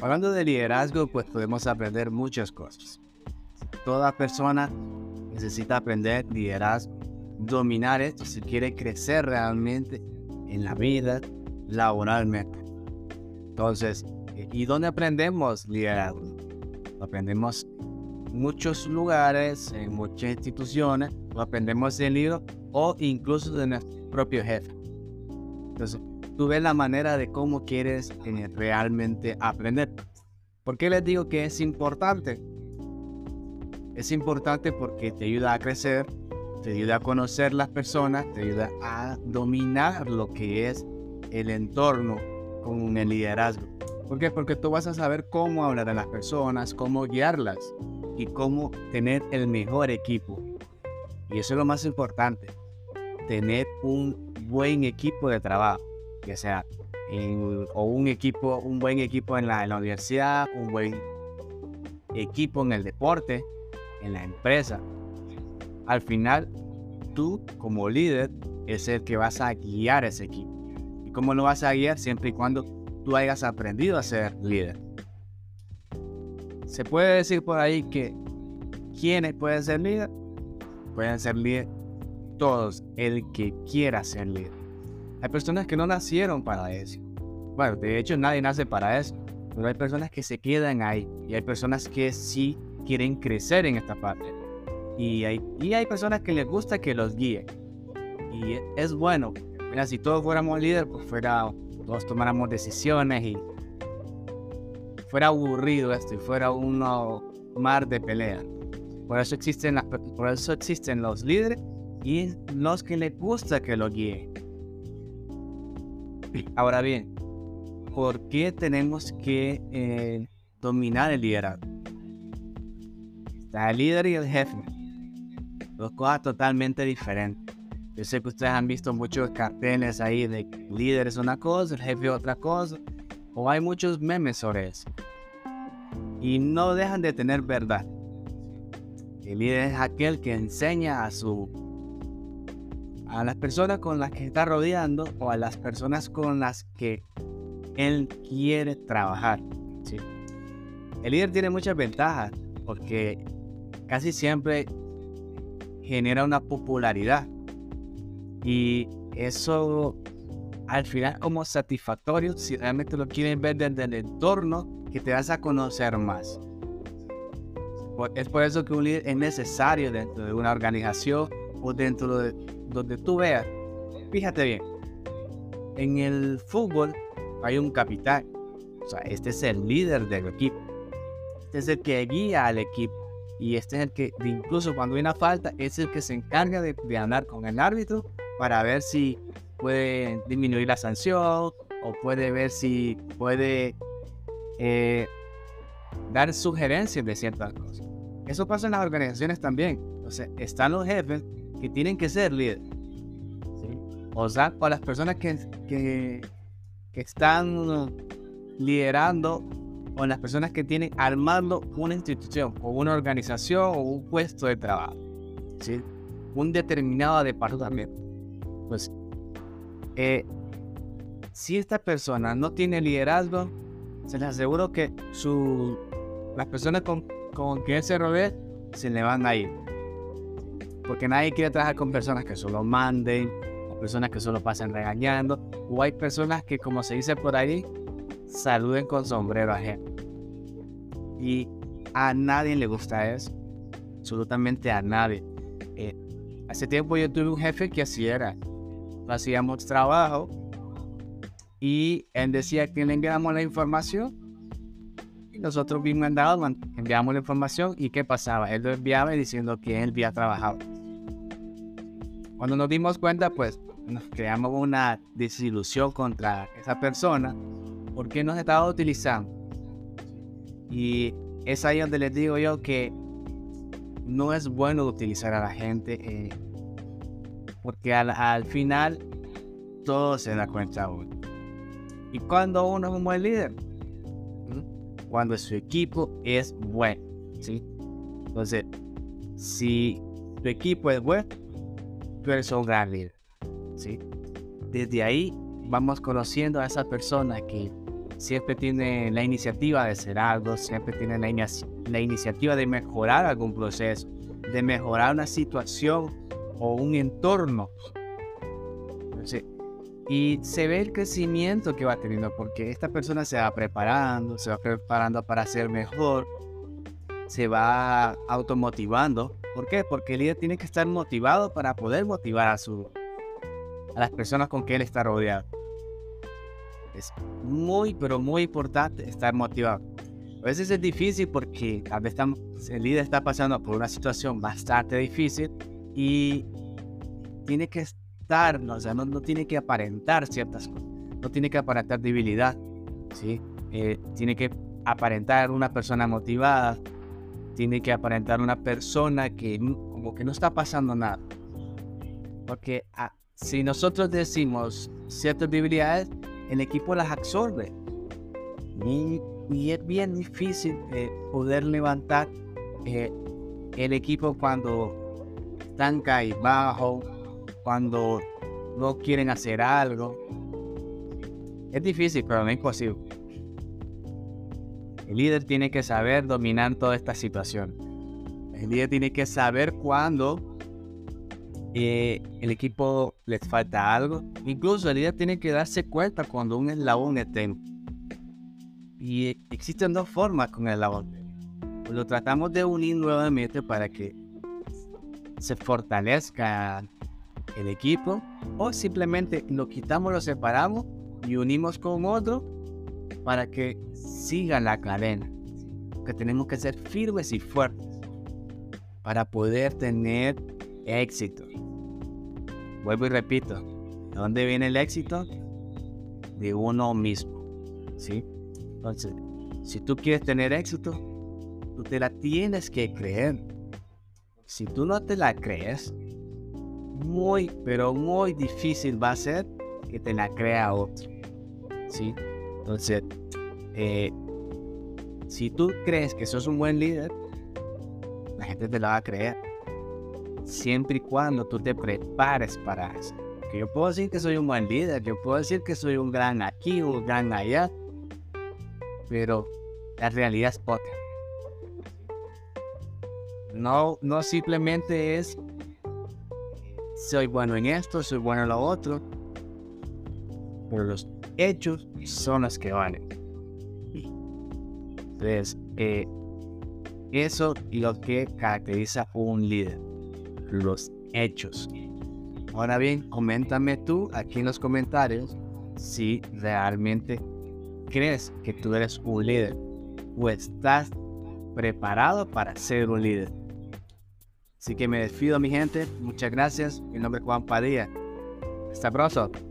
Hablando de liderazgo, pues podemos aprender muchas cosas. Toda persona necesita aprender liderazgo, dominar esto si quiere crecer realmente en la vida, laboralmente. Entonces, ¿y dónde aprendemos liderazgo? Aprendemos en muchos lugares, en muchas instituciones, lo aprendemos en libros o incluso de nuestro propio jefe. Entonces, tú ves la manera de cómo quieres eh, realmente aprender. ¿Por qué les digo que es importante? Es importante porque te ayuda a crecer, te ayuda a conocer las personas, te ayuda a dominar lo que es el entorno con el liderazgo. ¿Por qué? Porque tú vas a saber cómo hablar a las personas, cómo guiarlas y cómo tener el mejor equipo. Y eso es lo más importante, tener un buen equipo de trabajo, que sea o un equipo, un buen equipo en la, universidad, un buen equipo en el deporte, en la empresa. Al final, tú como líder es el que vas a guiar ese equipo. ¿Y cómo lo vas a guiar? Siempre y cuando tú hayas aprendido a ser líder. Se puede decir por ahí que ¿quiénes pueden ser líder? Pueden ser líder todos, el que quiera ser líder. Hay personas que no nacieron para eso. Bueno, de hecho nadie nace para eso, pero hay personas que se quedan ahí y hay personas que sí quieren crecer en esta parte. Y hay, y hay personas que les gusta que los guíen. Y es bueno. Mira, si todos fuéramos líderes, pues fuera todos tomáramos decisiones y fuera aburrido esto y fuera un mar de pelea. Por eso existen, las, por eso existen los líderes y los que les gusta que lo guíen. Ahora bien, ¿por qué tenemos que eh, dominar el liderazgo? Está el líder y el jefe. Dos cosas totalmente diferentes. Yo sé que ustedes han visto muchos carteles ahí de que el líder es una cosa, el jefe otra cosa, o hay muchos memes sobre eso. Y no dejan de tener verdad. El líder es aquel que enseña a su a las personas con las que está rodeando o a las personas con las que él quiere trabajar. ¿sí? El líder tiene muchas ventajas porque casi siempre genera una popularidad y eso al final como satisfactorio si realmente lo quieren ver desde el entorno que te vas a conocer más. Es por eso que un líder es necesario dentro de una organización o dentro de donde tú veas. Fíjate bien, en el fútbol hay un capitán. O sea, este es el líder del equipo. Este es el que guía al equipo. Y este es el que, incluso cuando hay una falta, es el que se encarga de, de hablar con el árbitro para ver si puede disminuir la sanción o puede ver si puede eh, dar sugerencias de ciertas cosas. Eso pasa en las organizaciones también. O sea, están los jefes que tienen que ser líderes. O sea, o las personas que, que, que, están liderando o las personas que tienen armando una institución o una organización o un puesto de trabajo. ¿sí? Un determinado departamento pues eh, si esta persona no tiene liderazgo, se les aseguro que su, las personas con, con quien se rodea se le van a ir. Porque nadie quiere trabajar con personas que solo manden, o personas que solo pasen regañando, o hay personas que, como se dice por ahí, saluden con sombrero ajeno. Y a nadie le gusta eso. Absolutamente a nadie. Eh, hace tiempo yo tuve un jefe que así era hacíamos trabajo y él decía que le enviamos la información y nosotros mandados enviamos la información y qué pasaba, él lo enviaba diciendo que él había trabajado. Cuando nos dimos cuenta, pues nos creamos una desilusión contra esa persona porque nos estaba utilizando. Y es ahí donde les digo yo que no es bueno utilizar a la gente. Eh, porque al, final todo se da cuenta uno. ¿Y cuando uno es un buen líder? Cuando su equipo es bueno. ¿sí? Entonces, si tu equipo es bueno, gran líder. ¿sí? Desde ahí vamos conociendo a esa persona que siempre tiene la iniciativa de hacer algo, siempre tiene la, la iniciativa de mejorar algún proceso, de mejorar una situación o un entorno. y se ve el crecimiento que va teniendo porque esta persona se va preparando, se va preparando para ser mejor, se va automotivando. ¿Por qué? Porque el líder tiene que estar motivado para poder motivar a, su, a las personas con que él está rodeado. Es muy, pero muy importante estar motivado. A veces es difícil porque tal vez el líder está pasando por una situación bastante difícil y tiene que estar, ¿no? o sea, no, no tiene que aparentar ciertas cosas, no tiene que aparentar debilidad, ¿sí? Eh, tiene que aparentar una persona motivada, tiene que aparentar una persona que como que no está pasando nada. Porque ah, si nosotros decimos ciertas debilidades, el equipo las absorbe. Y, es bien difícil eh, poder levantar eh, el equipo cuando están bajo, cuando no quieren hacer algo. Es difícil, pero no es imposible. El líder tiene que saber dominar toda esta situación. El líder tiene que saber cuándo eh, el equipo les falta algo. Incluso el líder tiene que darse cuenta cuando un eslabón esté. Y existen dos formas con el eslabón. Lo tratamos de unir nuevamente para que se fortalezca el equipo o simplemente lo quitamos, lo separamos y unimos con otro para que siga la cadena. Que tenemos que ser firmes y fuertes para poder tener éxito. Vuelvo y repito, ¿de dónde viene el éxito? De uno mismo. ¿sí? Entonces, si tú quieres tener éxito, tú te la tienes que creer. Si tú no te la crees, muy, pero muy difícil va a ser que te la crea otro. ¿sí? Entonces, eh, si tú crees que sos un buen líder, la gente te la va a creer. Siempre y cuando tú te prepares para eso. Que yo puedo decir que soy un buen líder, yo puedo decir que soy un gran aquí, un gran allá, pero la realidad es otra. No, no simplemente es soy bueno en esto, soy bueno en lo otro, pero los hechos son los que valen. Entonces, eh, eso es lo que caracteriza a un líder, los hechos. Ahora bien, coméntame tú aquí en los comentarios si realmente crees que tú eres un líder o estás preparado para ser un líder. Así que me despido mi gente, muchas gracias, mi nombre es Juan Padilla. Hasta pronto.